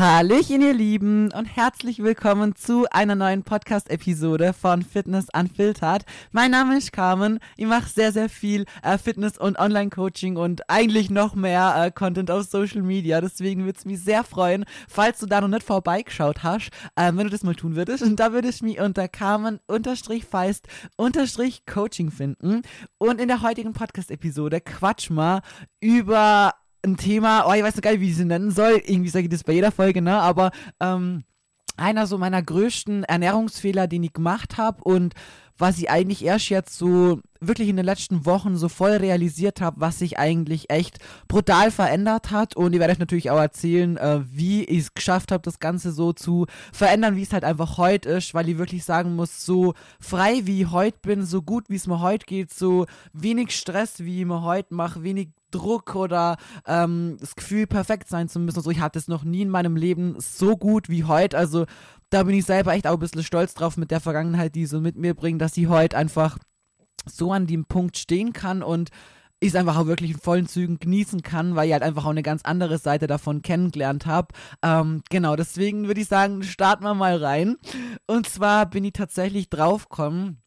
Hallöchen, ihr Lieben, und herzlich willkommen zu einer neuen Podcast-Episode von Fitness Unfiltered. Mein Name ist Carmen. Ich mache sehr, sehr viel äh, Fitness- und Online-Coaching und eigentlich noch mehr äh, Content auf Social Media. Deswegen würde es mich sehr freuen, falls du da noch nicht vorbeigeschaut hast, äh, wenn du das mal tun würdest. Und da würde ich mich unter Carmen-Feist-Coaching finden. Und in der heutigen Podcast-Episode quatsch mal über ein Thema, oh, ich weiß noch gar nicht, wie ich sie nennen soll. Irgendwie sage ich das bei jeder Folge, ne? Aber ähm, einer so meiner größten Ernährungsfehler, den ich gemacht habe und was ich eigentlich erst jetzt so wirklich in den letzten Wochen so voll realisiert habe, was sich eigentlich echt brutal verändert hat. Und ich werde euch natürlich auch erzählen, äh, wie ich es geschafft habe, das Ganze so zu verändern, wie es halt einfach heute ist, weil ich wirklich sagen muss, so frei wie ich heute bin, so gut wie es mir heute geht, so wenig Stress wie ich mir heute mache, wenig Druck oder ähm, das Gefühl, perfekt sein zu müssen. Also ich hatte es noch nie in meinem Leben so gut wie heute. Also da bin ich selber echt auch ein bisschen stolz drauf mit der Vergangenheit, die so mit mir bringt, dass sie heute einfach so an dem Punkt stehen kann und ich es einfach auch wirklich in vollen Zügen genießen kann, weil ich halt einfach auch eine ganz andere Seite davon kennengelernt habe. Ähm, genau, deswegen würde ich sagen, starten wir mal rein. Und zwar bin ich tatsächlich draufgekommen,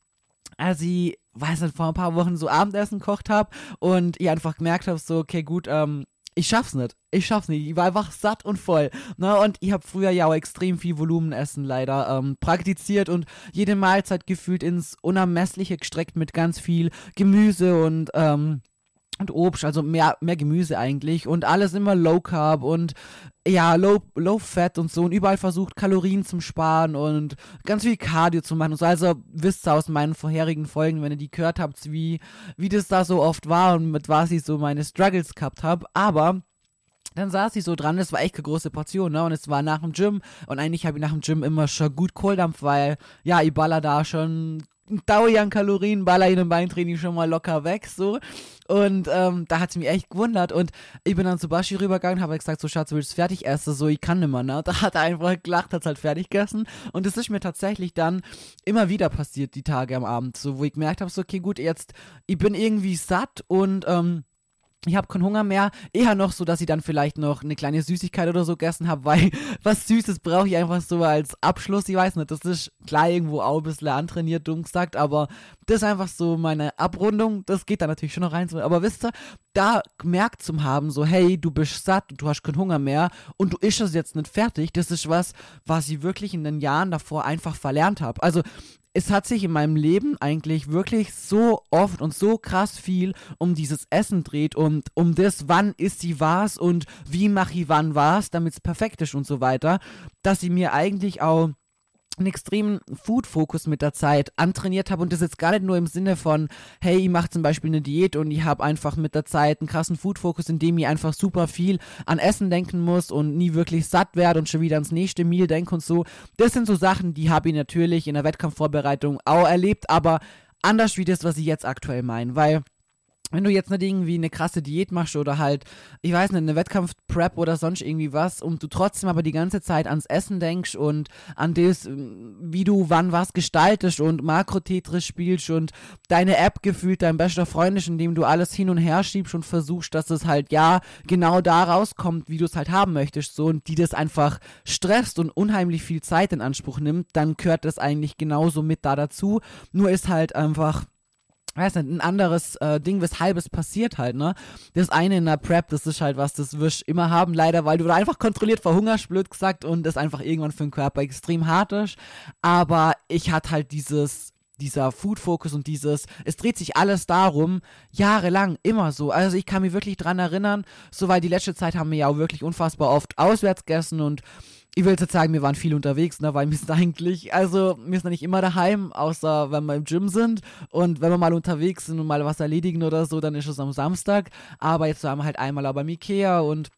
als ich weiß nicht, vor ein paar Wochen so Abendessen gekocht habe und ich einfach gemerkt habe, so, okay, gut, ähm, ich schaff's nicht. Ich schaff's nicht. Ich war einfach satt und voll. Ne? Und ich habe früher ja auch extrem viel Volumenessen leider ähm, praktiziert und jede Mahlzeit gefühlt ins Unermessliche gestreckt mit ganz viel Gemüse und ähm, und Obst, also mehr, mehr Gemüse eigentlich und alles immer Low Carb und ja, Low, Low Fat und so und überall versucht Kalorien zu sparen und ganz viel Cardio zu machen und so. Also wisst ihr aus meinen vorherigen Folgen, wenn ihr die gehört habt, wie, wie das da so oft war und mit was ich so meine Struggles gehabt habe. Aber dann saß ich so dran, es war echt eine große Portion, ne? Und es war nach dem Gym und eigentlich habe ich nach dem Gym immer schon gut Kohldampf, weil ja, ich baller da schon Dauer an Kalorien, baller in einem Beintraining schon mal locker weg, so. Und ähm, da hat es mich echt gewundert. Und ich bin dann zu Bashi rübergegangen, habe gesagt, so Schatz, willst du fertig essen? So, ich kann nimmer, ne? Da hat er einfach gelacht, hat halt fertig gegessen. Und das ist mir tatsächlich dann immer wieder passiert, die Tage am Abend, so, wo ich gemerkt habe, so, okay, gut, jetzt, ich bin irgendwie satt und, ähm, ich habe keinen Hunger mehr. Eher noch so, dass ich dann vielleicht noch eine kleine Süßigkeit oder so gegessen habe, weil was Süßes brauche ich einfach so als Abschluss. Ich weiß nicht, das ist klar irgendwo auch ein bisschen antrainiert, dumm gesagt, aber das ist einfach so meine Abrundung. Das geht da natürlich schon noch rein. Aber wisst ihr, da gemerkt zu haben, so, hey, du bist satt, du hast keinen Hunger mehr und du isst es jetzt nicht fertig, das ist was, was ich wirklich in den Jahren davor einfach verlernt habe. Also es hat sich in meinem Leben eigentlich wirklich so oft und so krass viel um dieses Essen dreht und um das, wann ist sie was und wie mache ich wann was, damit es perfekt ist und so weiter, dass sie mir eigentlich auch einen extremen Food-Fokus mit der Zeit antrainiert habe und das jetzt gar nicht nur im Sinne von, hey, ich mache zum Beispiel eine Diät und ich habe einfach mit der Zeit einen krassen Food-Fokus, in dem ich einfach super viel an Essen denken muss und nie wirklich satt werde und schon wieder ans nächste Meal denke und so. Das sind so Sachen, die habe ich natürlich in der Wettkampfvorbereitung auch erlebt, aber anders wie das, was ich jetzt aktuell meine, weil wenn du jetzt nicht irgendwie eine krasse Diät machst oder halt, ich weiß nicht, eine Wettkampf-Prep oder sonst irgendwie was und du trotzdem aber die ganze Zeit ans Essen denkst und an das, wie du wann was gestaltest und Makro-Tetris spielst und deine App gefühlt dein bester Freund ist, indem du alles hin und her schiebst und versuchst, dass es halt ja genau da rauskommt, wie du es halt haben möchtest, so und die das einfach stresst und unheimlich viel Zeit in Anspruch nimmt, dann gehört das eigentlich genauso mit da dazu. Nur ist halt einfach weiß nicht, ein anderes äh, Ding, weshalb es passiert halt, ne? Das eine in der Prep, das ist halt was, das wirst immer haben, leider, weil du da einfach kontrolliert verhungerst, blöd gesagt, und das einfach irgendwann für den Körper extrem hart ist. Aber ich hatte halt dieses, dieser Food-Fokus und dieses, es dreht sich alles darum, jahrelang, immer so. Also ich kann mich wirklich dran erinnern, so weil die letzte Zeit haben wir ja auch wirklich unfassbar oft auswärts gegessen und ich will jetzt sagen, wir waren viel unterwegs, ne, weil wir sind eigentlich, also wir sind nicht immer daheim, außer wenn wir im Gym sind und wenn wir mal unterwegs sind und mal was erledigen oder so, dann ist es am Samstag, aber jetzt waren wir halt einmal auch beim Ikea und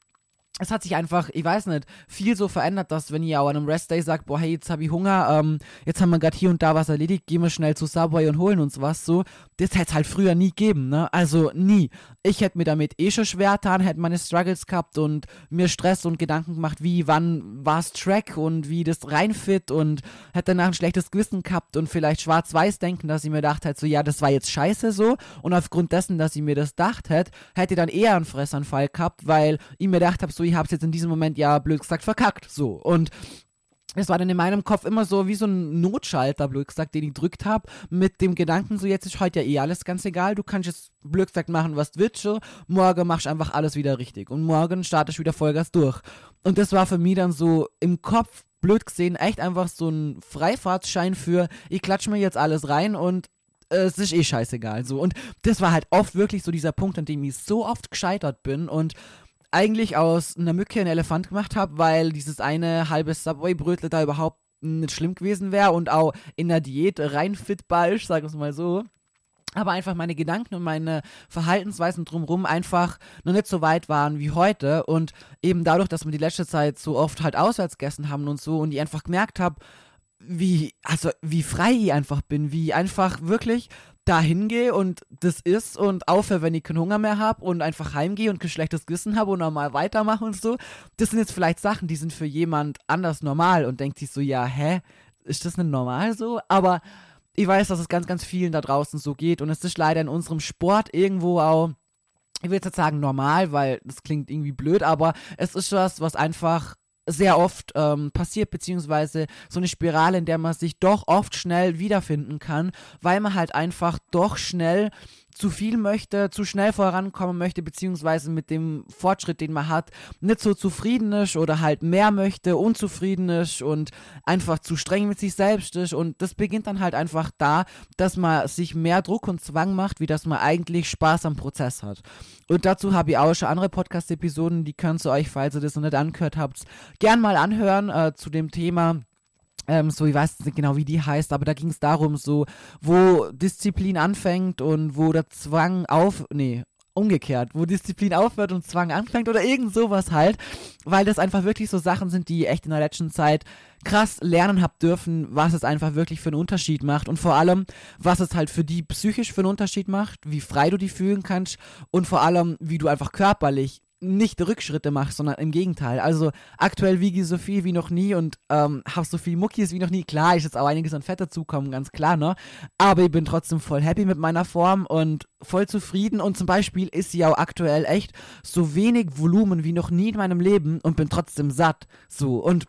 es hat sich einfach, ich weiß nicht, viel so verändert, dass wenn ihr auch an einem Restday sagt, boah, hey, jetzt habe ich Hunger, ähm, jetzt haben wir gerade hier und da was erledigt, gehen wir schnell zu Subway und holen uns was, so, das hätte es halt früher nie gegeben, ne? Also nie. Ich hätte mir damit eh schon schwer getan, hätte meine Struggles gehabt und mir Stress und Gedanken gemacht, wie, wann war's Track und wie das reinfit und hätte danach ein schlechtes Gewissen gehabt und vielleicht schwarz-weiß denken, dass ich mir gedacht hätte, so, ja, das war jetzt scheiße so und aufgrund dessen, dass ich mir das gedacht hätte, hätte ich dann eher einen Fressanfall gehabt, weil ich mir gedacht habe, so, ich hab's jetzt in diesem Moment ja blöd gesagt verkackt. So. Und es war dann in meinem Kopf immer so wie so ein Notschalter, blöd gesagt, den ich drückt habe, mit dem Gedanken, so jetzt ist heute ja eh alles ganz egal, du kannst jetzt blöd gesagt machen, was du willst, morgen machst du einfach alles wieder richtig und morgen startest du wieder Vollgas durch. Und das war für mich dann so im Kopf, blöd gesehen, echt einfach so ein Freifahrtschein für, ich klatsch mir jetzt alles rein und äh, es ist eh scheißegal. So. Und das war halt oft wirklich so dieser Punkt, an dem ich so oft gescheitert bin und eigentlich aus einer Mücke einen Elefant gemacht habe, weil dieses eine halbe Subway-Brötle da überhaupt nicht schlimm gewesen wäre und auch in der Diät rein fit war, ich sag es mal so. Aber einfach meine Gedanken und meine Verhaltensweisen drumherum einfach noch nicht so weit waren wie heute. Und eben dadurch, dass wir die letzte Zeit so oft halt auswärts gegessen haben und so und ich einfach gemerkt habe, wie, also wie frei ich einfach bin, wie einfach wirklich da hingehe und das ist und aufhöre, wenn ich keinen Hunger mehr habe und einfach heimgehe und kein schlechtes Gewissen habe und normal weitermache und so. Das sind jetzt vielleicht Sachen, die sind für jemand anders normal und denkt sich so, ja, hä, ist das nicht normal so? Aber ich weiß, dass es ganz, ganz vielen da draußen so geht und es ist leider in unserem Sport irgendwo auch, ich will jetzt sagen normal, weil das klingt irgendwie blöd, aber es ist was, was einfach sehr oft ähm, passiert, beziehungsweise so eine Spirale, in der man sich doch oft schnell wiederfinden kann, weil man halt einfach doch schnell zu viel möchte, zu schnell vorankommen möchte, beziehungsweise mit dem Fortschritt, den man hat, nicht so zufrieden ist oder halt mehr möchte, unzufrieden ist und einfach zu streng mit sich selbst ist. Und das beginnt dann halt einfach da, dass man sich mehr Druck und Zwang macht, wie dass man eigentlich Spaß am Prozess hat. Und dazu habe ich auch schon andere Podcast-Episoden, die könnt ihr euch, falls ihr das noch nicht angehört habt, gern mal anhören äh, zu dem Thema ähm, so, ich weiß nicht genau, wie die heißt, aber da ging es darum, so, wo Disziplin anfängt und wo der Zwang auf, nee, umgekehrt, wo Disziplin aufhört und Zwang anfängt oder irgend sowas halt, weil das einfach wirklich so Sachen sind, die echt in der letzten Zeit krass lernen hab dürfen, was es einfach wirklich für einen Unterschied macht und vor allem, was es halt für die psychisch für einen Unterschied macht, wie frei du die fühlen kannst und vor allem, wie du einfach körperlich nicht Rückschritte mache, sondern im Gegenteil. Also aktuell wiege ich so viel wie noch nie und ähm, habe so viel Muckis wie noch nie. Klar, ist jetzt auch einiges an Fett dazukommen, ganz klar, ne? Aber ich bin trotzdem voll happy mit meiner Form und voll zufrieden. Und zum Beispiel ist sie auch aktuell echt so wenig Volumen wie noch nie in meinem Leben und bin trotzdem satt. So. Und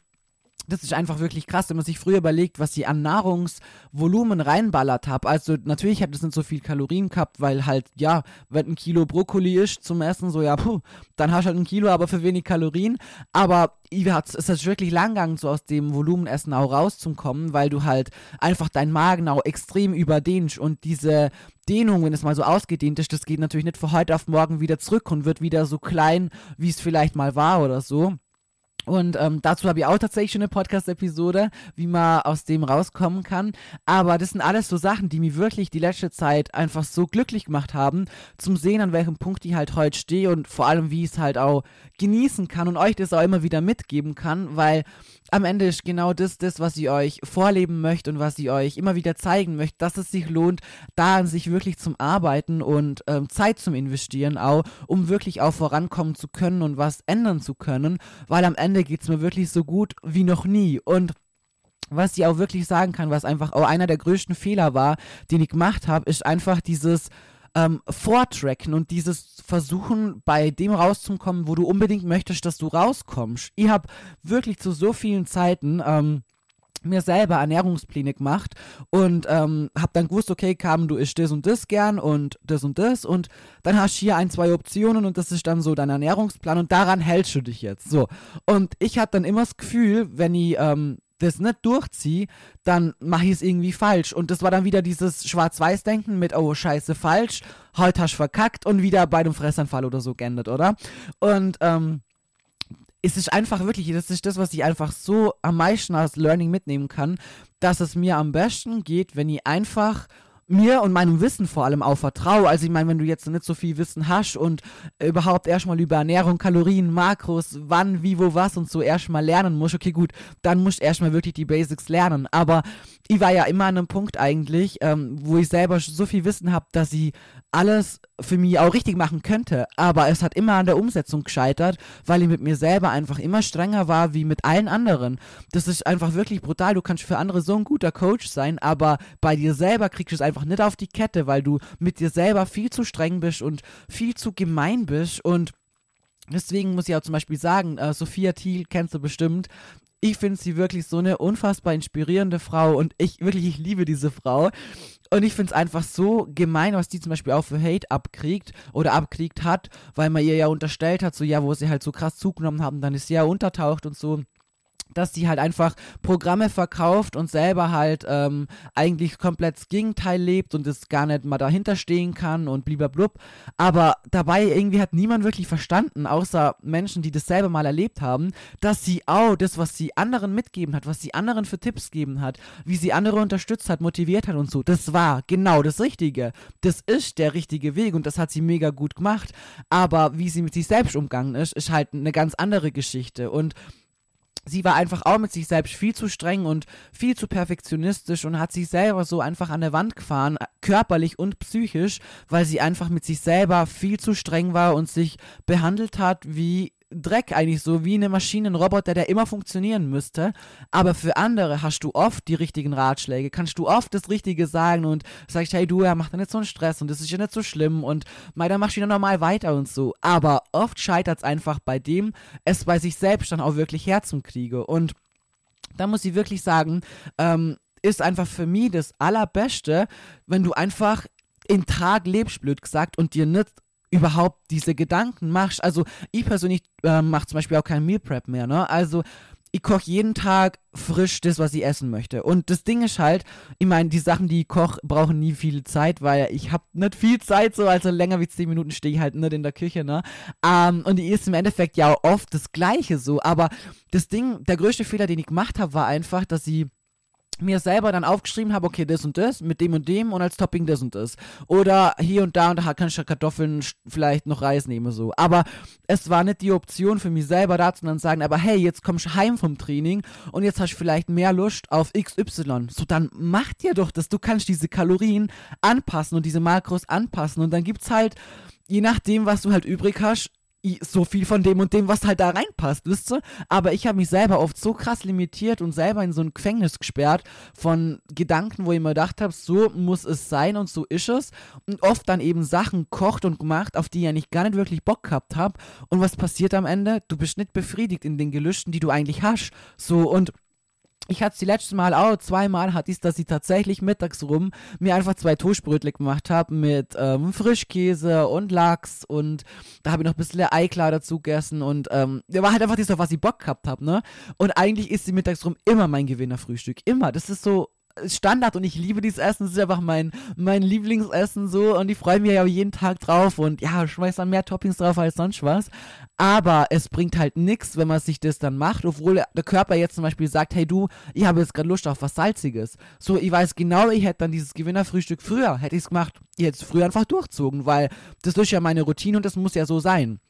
das ist einfach wirklich krass, wenn man sich früher überlegt, was ich an Nahrungsvolumen reinballert habe. Also natürlich hat es nicht so viel Kalorien gehabt, weil halt, ja, wenn ein Kilo Brokkoli ist zum Essen, so ja, puh, dann hast du halt ein Kilo, aber für wenig Kalorien. Aber es ist wirklich lang gegangen, so aus dem Volumenessen auch rauszukommen, weil du halt einfach deinen Magen auch extrem überdehnst und diese Dehnung, wenn es mal so ausgedehnt ist, das geht natürlich nicht von heute auf morgen wieder zurück und wird wieder so klein, wie es vielleicht mal war oder so. Und ähm, dazu habe ich auch tatsächlich schon eine Podcast-Episode, wie man aus dem rauskommen kann. Aber das sind alles so Sachen, die mir wirklich die letzte Zeit einfach so glücklich gemacht haben, zum Sehen, an welchem Punkt ich halt heute stehe und vor allem, wie ich es halt auch genießen kann und euch das auch immer wieder mitgeben kann, weil am Ende ist genau das, das, was ich euch vorleben möchte und was ich euch immer wieder zeigen möchte, dass es sich lohnt, da an sich wirklich zum Arbeiten und ähm, Zeit zum Investieren auch, um wirklich auch vorankommen zu können und was ändern zu können, weil am Ende geht es mir wirklich so gut wie noch nie. Und was ich auch wirklich sagen kann, was einfach auch einer der größten Fehler war, den ich gemacht habe, ist einfach dieses ähm, Vortracken und dieses Versuchen, bei dem rauszukommen, wo du unbedingt möchtest, dass du rauskommst. Ich habe wirklich zu so vielen Zeiten ähm, mir selber Ernährungspläne gemacht und ähm, habe dann gewusst, okay, Carmen, du isst das und das gern und das und das und dann hast du hier ein, zwei Optionen und das ist dann so dein Ernährungsplan und daran hältst du dich jetzt. So. Und ich hatte dann immer das Gefühl, wenn ich ähm, das nicht durchziehe, dann mache ich es irgendwie falsch. Und das war dann wieder dieses Schwarz-Weiß-Denken mit, oh, scheiße, falsch, heute hast du verkackt und wieder bei einem Fressanfall oder so geendet, oder? Und, ähm, es ist einfach wirklich, das ist das, was ich einfach so am meisten als Learning mitnehmen kann, dass es mir am besten geht, wenn ich einfach mir und meinem Wissen vor allem auch vertraue. Also ich meine, wenn du jetzt nicht so viel Wissen hast und überhaupt erstmal über Ernährung, Kalorien, Makros, wann, wie, wo, was und so erstmal lernen musst, okay gut, dann musst du erstmal wirklich die Basics lernen. Aber ich war ja immer an einem Punkt eigentlich, ähm, wo ich selber so viel Wissen habe, dass ich alles für mich auch richtig machen könnte. Aber es hat immer an der Umsetzung gescheitert, weil ich mit mir selber einfach immer strenger war wie mit allen anderen. Das ist einfach wirklich brutal. Du kannst für andere so ein guter Coach sein, aber bei dir selber kriegst du es einfach nicht auf die Kette, weil du mit dir selber viel zu streng bist und viel zu gemein bist und Deswegen muss ich auch zum Beispiel sagen, äh, Sophia Thiel kennst du bestimmt. Ich finde sie wirklich so eine unfassbar inspirierende Frau und ich wirklich, ich liebe diese Frau. Und ich finde es einfach so gemein, was die zum Beispiel auch für Hate abkriegt oder abkriegt hat, weil man ihr ja unterstellt hat, so ja, wo sie halt so krass zugenommen haben, dann ist sie ja untertaucht und so dass die halt einfach Programme verkauft und selber halt ähm, eigentlich komplett das Gegenteil lebt und es gar nicht mal dahinter stehen kann und blub. Aber dabei irgendwie hat niemand wirklich verstanden, außer Menschen, die das selber mal erlebt haben, dass sie auch das, was sie anderen mitgeben hat, was sie anderen für Tipps gegeben hat, wie sie andere unterstützt hat, motiviert hat und so, das war genau das Richtige. Das ist der richtige Weg und das hat sie mega gut gemacht. Aber wie sie mit sich selbst umgegangen ist, ist halt eine ganz andere Geschichte. Und sie war einfach auch mit sich selbst viel zu streng und viel zu perfektionistisch und hat sich selber so einfach an der Wand gefahren, körperlich und psychisch, weil sie einfach mit sich selber viel zu streng war und sich behandelt hat wie Dreck eigentlich so wie eine Maschine, ein Roboter, der immer funktionieren müsste. Aber für andere hast du oft die richtigen Ratschläge, kannst du oft das Richtige sagen und sagst, hey du, er macht da nicht so einen Stress und das ist ja nicht so schlimm und mei, dann machst du wieder normal weiter und so. Aber oft scheitert es einfach bei dem, es bei sich selbst dann auch wirklich herzukriege. Und da muss ich wirklich sagen, ähm, ist einfach für mich das Allerbeste, wenn du einfach in Tag lebst, blöd gesagt, und dir nicht überhaupt diese Gedanken machst. Also ich persönlich äh, mache zum Beispiel auch kein Meal Prep mehr, ne? Also ich koche jeden Tag frisch das, was ich essen möchte. Und das Ding ist halt, ich meine, die Sachen, die ich koche, brauchen nie viel Zeit, weil ich habe nicht viel Zeit, so also länger wie 10 Minuten stehe ich halt nicht in der Küche, ne? Ähm, und die ist im Endeffekt ja oft das Gleiche so. Aber das Ding, der größte Fehler, den ich gemacht habe, war einfach, dass ich mir selber dann aufgeschrieben habe, okay, das und das, mit dem und dem und als Topping das und das. Oder hier und da und da kann ich Kartoffeln, vielleicht noch Reis nehmen, so. Aber es war nicht die Option für mich selber dazu dann sagen, aber hey, jetzt kommst du heim vom Training und jetzt hast du vielleicht mehr Lust auf XY. So, dann mach dir doch das. Du kannst diese Kalorien anpassen und diese Makros anpassen und dann gibt's halt, je nachdem, was du halt übrig hast, so viel von dem und dem, was halt da reinpasst, wisst ihr? Aber ich habe mich selber oft so krass limitiert und selber in so ein Gefängnis gesperrt von Gedanken, wo ich mir gedacht habe, so muss es sein und so ist es. Und oft dann eben Sachen kocht und gemacht, auf die ich ja nicht gar nicht wirklich Bock gehabt habe. Und was passiert am Ende? Du bist nicht befriedigt in den Gelüsten, die du eigentlich hast. So und ich hatte es die letzte Mal auch, zweimal hatte ich dass ich tatsächlich mittags rum mir einfach zwei Toastbrötchen gemacht habe mit ähm, Frischkäse und Lachs und da habe ich noch ein bisschen Eiklar dazu gegessen und ähm, war halt einfach das, auf was ich Bock gehabt habe, ne? Und eigentlich ist die mittags rum immer mein Gewinnerfrühstück, immer. Das ist so, Standard und ich liebe dieses Essen. Es ist einfach mein, mein Lieblingsessen so und ich freue mich ja jeden Tag drauf und ja, schmeiß dann mehr Toppings drauf als sonst was. Aber es bringt halt nichts, wenn man sich das dann macht, obwohl der Körper jetzt zum Beispiel sagt, hey du, ich habe jetzt gerade Lust auf was Salziges. So, ich weiß genau, ich hätte dann dieses Gewinnerfrühstück früher, hätte ich es gemacht, es früher einfach durchzogen, weil das ist ja meine Routine und das muss ja so sein.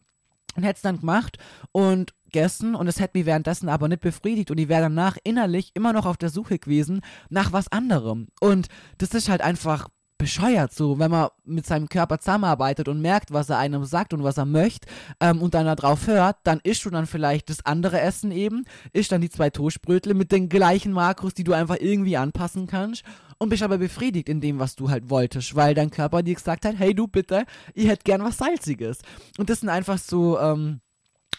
Und hätte es dann gemacht und gegessen und es hätte mich währenddessen aber nicht befriedigt und ich wäre danach innerlich immer noch auf der Suche gewesen nach was anderem. Und das ist halt einfach bescheuert so, wenn man mit seinem Körper zusammenarbeitet und merkt, was er einem sagt und was er möchte ähm, und dann darauf hört, dann isst du dann vielleicht das andere Essen eben, isst dann die zwei Toastbrötle mit den gleichen Makros, die du einfach irgendwie anpassen kannst und bist aber befriedigt in dem, was du halt wolltest, weil dein Körper dir gesagt hat, hey du bitte, ich hätte gern was Salziges. Und das sind einfach so, ähm,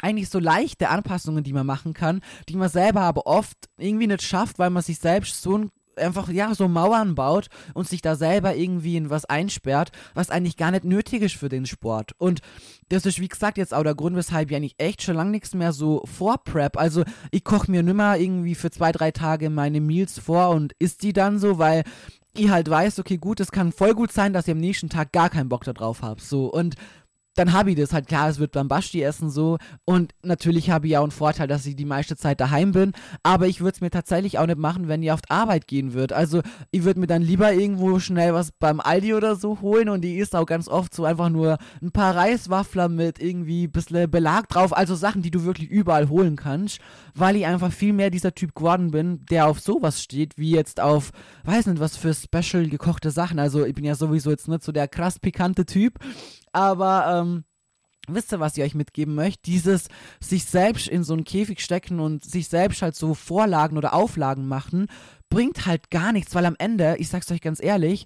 eigentlich so leichte Anpassungen, die man machen kann, die man selber aber oft irgendwie nicht schafft, weil man sich selbst so ein einfach ja so Mauern baut und sich da selber irgendwie in was einsperrt, was eigentlich gar nicht nötig ist für den Sport. Und das ist wie gesagt jetzt auch der Grund, weshalb ich eigentlich echt schon lange nichts mehr so vorprep. Also ich koche mir nimmer irgendwie für zwei, drei Tage meine Meals vor und isst die dann so, weil ich halt weiß, okay, gut, es kann voll gut sein, dass ich am nächsten Tag gar keinen Bock darauf habe. So und dann habe ich das halt, klar, es wird beim Basti essen so. Und natürlich habe ich ja auch einen Vorteil, dass ich die meiste Zeit daheim bin, aber ich würde es mir tatsächlich auch nicht machen, wenn ich auf die Arbeit gehen würde. Also ich würde mir dann lieber irgendwo schnell was beim Aldi oder so holen. Und die ist auch ganz oft so einfach nur ein paar Reiswaffler mit irgendwie ein bisschen Belag drauf, also Sachen, die du wirklich überall holen kannst, weil ich einfach viel mehr dieser Typ geworden bin, der auf sowas steht, wie jetzt auf, weiß nicht, was für special gekochte Sachen. Also ich bin ja sowieso jetzt nicht so der krass pikante Typ, aber ähm, wisst ihr, was ich euch mitgeben möchte? Dieses sich selbst in so einen Käfig stecken und sich selbst halt so Vorlagen oder Auflagen machen, bringt halt gar nichts, weil am Ende, ich sag's euch ganz ehrlich,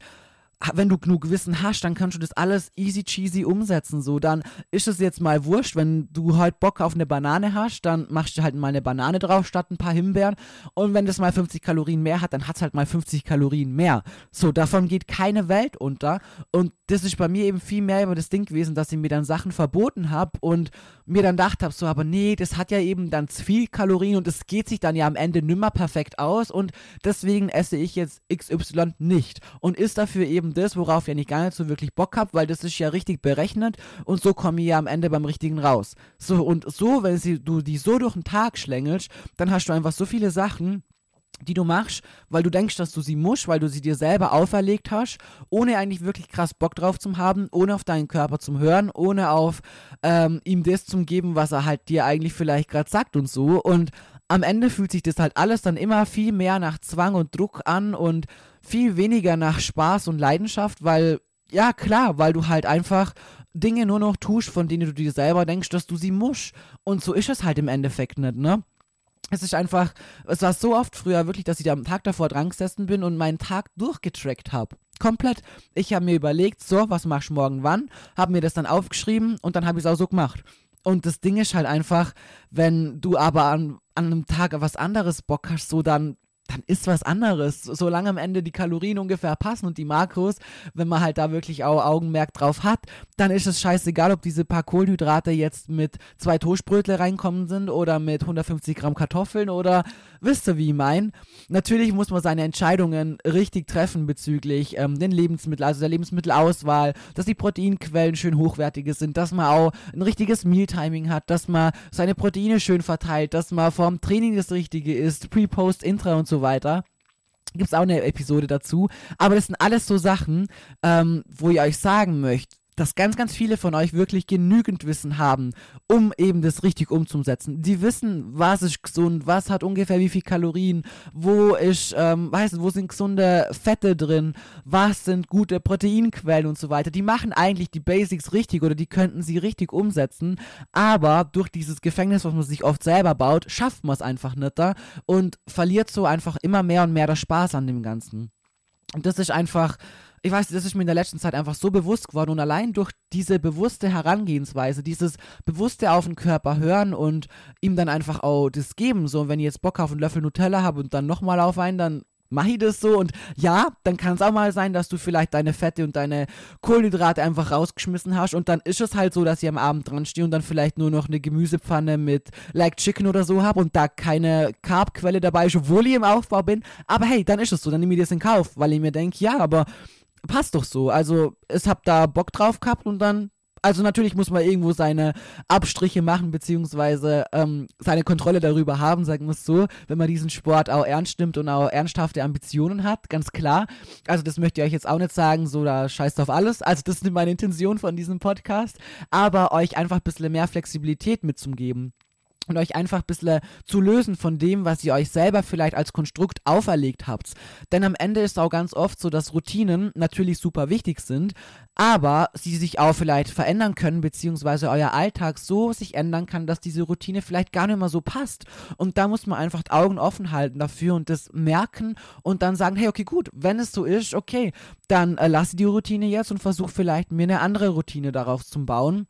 wenn du genug Wissen hast, dann kannst du das alles easy cheesy umsetzen. So, dann ist es jetzt mal wurscht, wenn du halt Bock auf eine Banane hast, dann machst du halt mal eine Banane drauf statt ein paar Himbeeren. Und wenn das mal 50 Kalorien mehr hat, dann hat es halt mal 50 Kalorien mehr. So, davon geht keine Welt unter. Und das ist bei mir eben viel mehr über das Ding gewesen, dass ich mir dann Sachen verboten habe und mir dann gedacht habe, so, aber nee, das hat ja eben dann zu viel Kalorien und es geht sich dann ja am Ende nimmer perfekt aus und deswegen esse ich jetzt XY nicht und ist dafür eben das, worauf ich nicht gar nicht so wirklich Bock habe, weil das ist ja richtig berechnet und so komme ich ja am Ende beim richtigen raus. So und so, wenn sie, du die so durch den Tag schlängelst, dann hast du einfach so viele Sachen, die du machst, weil du denkst, dass du sie musst, weil du sie dir selber auferlegt hast, ohne eigentlich wirklich krass Bock drauf zu haben, ohne auf deinen Körper zu hören, ohne auf ähm, ihm das zu geben, was er halt dir eigentlich vielleicht gerade sagt und so. Und am Ende fühlt sich das halt alles dann immer viel mehr nach Zwang und Druck an und viel weniger nach Spaß und Leidenschaft, weil, ja klar, weil du halt einfach Dinge nur noch tust, von denen du dir selber denkst, dass du sie musst. Und so ist es halt im Endeffekt nicht, ne? es ist einfach, es war so oft früher wirklich, dass ich da am Tag davor dran gesessen bin und meinen Tag durchgetrackt habe. Komplett. Ich habe mir überlegt, so, was machst du morgen wann? Habe mir das dann aufgeschrieben und dann habe ich es auch so gemacht. Und das Ding ist halt einfach, wenn du aber an, an einem Tag was anderes Bock hast, so dann dann ist was anderes. Solange am Ende die Kalorien ungefähr passen und die Makros, wenn man halt da wirklich auch Augenmerk drauf hat, dann ist es scheißegal, ob diese paar Kohlenhydrate jetzt mit zwei Toastbrötle reinkommen sind oder mit 150 Gramm Kartoffeln oder wisst ihr, wie ich mein? Natürlich muss man seine Entscheidungen richtig treffen bezüglich ähm, den Lebensmitteln, also der Lebensmittelauswahl, dass die Proteinquellen schön hochwertige sind, dass man auch ein richtiges Mealtiming hat, dass man seine Proteine schön verteilt, dass man vorm Training das Richtige ist, Pre, Post, Intra und so weiter. Gibt es auch eine Episode dazu. Aber das sind alles so Sachen, ähm, wo ihr euch sagen möchtet, dass ganz, ganz viele von euch wirklich genügend Wissen haben, um eben das richtig umzusetzen. Die wissen, was ist gesund, was hat ungefähr wie viel Kalorien, wo ist, ähm, weiß wo sind gesunde Fette drin, was sind gute Proteinquellen und so weiter. Die machen eigentlich die Basics richtig oder die könnten sie richtig umsetzen, aber durch dieses Gefängnis, was man sich oft selber baut, schafft man es einfach nicht da und verliert so einfach immer mehr und mehr der Spaß an dem Ganzen. Und das ist einfach ich weiß, das ist mir in der letzten Zeit einfach so bewusst geworden und allein durch diese bewusste Herangehensweise, dieses bewusste auf den Körper hören und ihm dann einfach auch das geben, so wenn ich jetzt Bock auf einen Löffel Nutella habe und dann nochmal auf einen, dann mache ich das so und ja, dann kann es auch mal sein, dass du vielleicht deine Fette und deine Kohlenhydrate einfach rausgeschmissen hast und dann ist es halt so, dass ich am Abend dran stehe und dann vielleicht nur noch eine Gemüsepfanne mit Like Chicken oder so habe und da keine Carbquelle dabei ist, obwohl ich im Aufbau bin, aber hey, dann ist es so, dann nehme ich das in Kauf, weil ich mir denke, ja, aber passt doch so. Also, es hab da Bock drauf gehabt und dann. Also natürlich muss man irgendwo seine Abstriche machen, beziehungsweise ähm, seine Kontrolle darüber haben, sagen wir es so, wenn man diesen Sport auch ernst nimmt und auch ernsthafte Ambitionen hat, ganz klar. Also das möchte ich euch jetzt auch nicht sagen, so da scheißt auf alles. Also das ist meine Intention von diesem Podcast, aber euch einfach ein bisschen mehr Flexibilität mitzugeben und euch einfach ein bisschen zu lösen von dem, was ihr euch selber vielleicht als Konstrukt auferlegt habt. Denn am Ende ist auch ganz oft so, dass Routinen natürlich super wichtig sind, aber sie sich auch vielleicht verändern können, beziehungsweise euer Alltag so sich ändern kann, dass diese Routine vielleicht gar nicht mehr so passt. Und da muss man einfach die Augen offen halten dafür und das merken und dann sagen, hey, okay, gut, wenn es so ist, okay, dann äh, lasse die Routine jetzt und versuche vielleicht mir eine andere Routine darauf zu bauen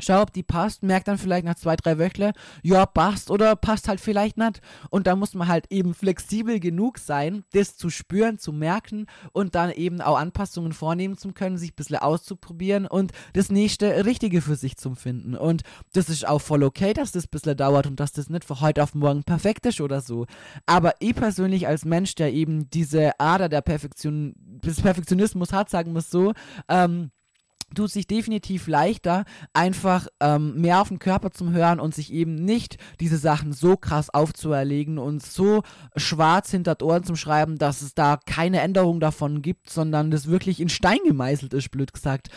Schau, ob die passt, merkt dann vielleicht nach zwei, drei Wöchle, ja, passt oder passt halt vielleicht nicht. Und da muss man halt eben flexibel genug sein, das zu spüren, zu merken und dann eben auch Anpassungen vornehmen zu können, sich ein bisschen auszuprobieren und das nächste Richtige für sich zu finden. Und das ist auch voll okay, dass das ein bisschen dauert und dass das nicht von heute auf morgen perfekt ist oder so. Aber ich persönlich als Mensch, der eben diese Ader der Perfektion, des Perfektionismus hat, sagen wir es so, ähm, tut sich definitiv leichter, einfach ähm, mehr auf den Körper zu hören und sich eben nicht diese Sachen so krass aufzuerlegen und so schwarz hinter die Ohren zu schreiben, dass es da keine Änderung davon gibt, sondern das wirklich in Stein gemeißelt ist, blöd gesagt.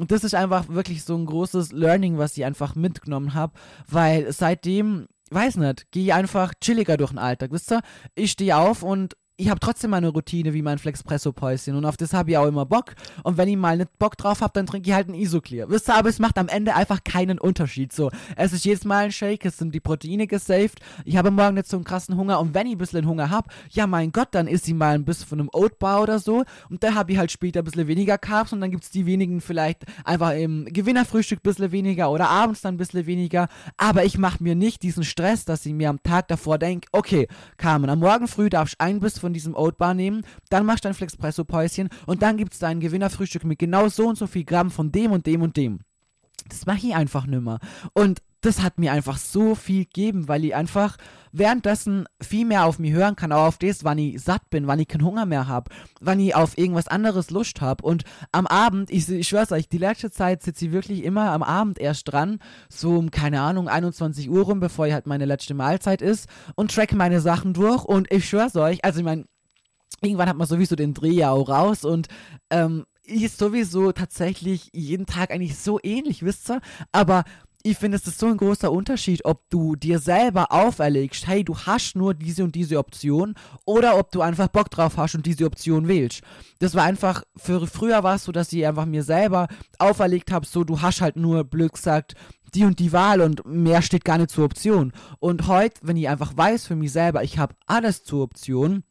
Und das ist einfach wirklich so ein großes Learning, was ich einfach mitgenommen habe, weil seitdem weiß nicht, gehe ich einfach chilliger durch den Alltag, wisst ihr? Ich stehe auf und ich habe trotzdem meine Routine wie mein Flexpresso-Päuschen und auf das habe ich auch immer Bock. Und wenn ich mal nicht Bock drauf habe, dann trinke ich halt ein Isoclear. Wisst ihr, aber es macht am Ende einfach keinen Unterschied. So, es ist jedes Mal ein Shake, es sind die Proteine gesaved. Ich habe morgen nicht so einen krassen Hunger und wenn ich ein bisschen Hunger habe, ja mein Gott, dann isst ich mal ein bisschen von einem Oatbar oder so und da habe ich halt später ein bisschen weniger Carbs und dann gibt es die wenigen vielleicht einfach im Gewinnerfrühstück ein bisschen weniger oder abends dann ein bisschen weniger. Aber ich mache mir nicht diesen Stress, dass ich mir am Tag davor denke, okay, Carmen, am Morgen früh darfst du ein bisschen von diesem Oatbar nehmen, dann machst du ein Flexpresso-Päuschen und dann gibt es dein Gewinnerfrühstück mit genau so und so viel Gramm von dem und dem und dem. Das mache ich einfach nimmer. Und das hat mir einfach so viel gegeben, weil ich einfach währenddessen viel mehr auf mich hören kann, auch auf das, wann ich satt bin, wann ich keinen Hunger mehr habe, wann ich auf irgendwas anderes Lust habe. Und am Abend, ich, ich schwör's euch, die letzte Zeit sitze ich wirklich immer am Abend erst dran, so um, keine Ahnung, 21 Uhr rum, bevor halt meine letzte Mahlzeit ist und track meine Sachen durch. Und ich schwör's euch, also ich meine, irgendwann hat man sowieso den Dreh ja auch raus und ähm, ist sowieso tatsächlich jeden Tag eigentlich so ähnlich, wisst ihr? Aber ich finde, es ist so ein großer Unterschied, ob du dir selber auferlegst, hey, du hast nur diese und diese Option, oder ob du einfach Bock drauf hast und diese Option wählst. Das war einfach, für früher war es so, dass ich einfach mir selber auferlegt habe, so, du hast halt nur, blöd gesagt, die und die Wahl und mehr steht gar nicht zur Option. Und heute, wenn ich einfach weiß für mich selber, ich habe alles zur Option,